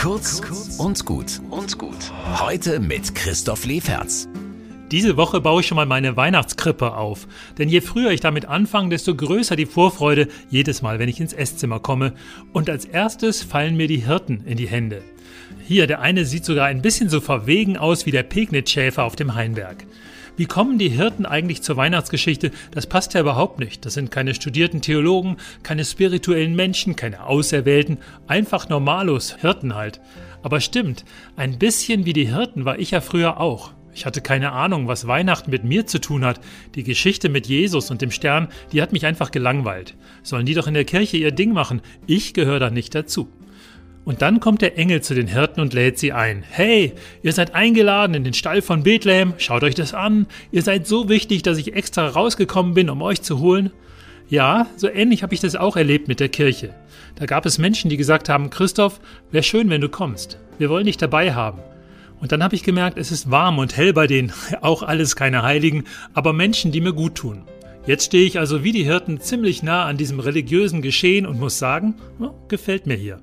Kurz und gut und gut. Heute mit Christoph Leferz. Diese Woche baue ich schon mal meine Weihnachtskrippe auf. Denn je früher ich damit anfange, desto größer die Vorfreude jedes Mal, wenn ich ins Esszimmer komme. Und als erstes fallen mir die Hirten in die Hände. Hier, der eine sieht sogar ein bisschen so verwegen aus wie der Pegnitschäfer auf dem Hainberg. Wie kommen die Hirten eigentlich zur Weihnachtsgeschichte? Das passt ja überhaupt nicht. Das sind keine studierten Theologen, keine spirituellen Menschen, keine Auserwählten, einfach normalos, Hirten halt. Aber stimmt, ein bisschen wie die Hirten war ich ja früher auch. Ich hatte keine Ahnung, was Weihnachten mit mir zu tun hat. Die Geschichte mit Jesus und dem Stern, die hat mich einfach gelangweilt. Sollen die doch in der Kirche ihr Ding machen? Ich gehöre da nicht dazu. Und dann kommt der Engel zu den Hirten und lädt sie ein. Hey, ihr seid eingeladen in den Stall von Bethlehem, schaut euch das an. Ihr seid so wichtig, dass ich extra rausgekommen bin, um euch zu holen. Ja, so ähnlich habe ich das auch erlebt mit der Kirche. Da gab es Menschen, die gesagt haben, Christoph, wäre schön, wenn du kommst. Wir wollen dich dabei haben. Und dann habe ich gemerkt, es ist warm und hell bei denen. Auch alles keine Heiligen, aber Menschen, die mir gut tun. Jetzt stehe ich also wie die Hirten ziemlich nah an diesem religiösen Geschehen und muss sagen, gefällt mir hier.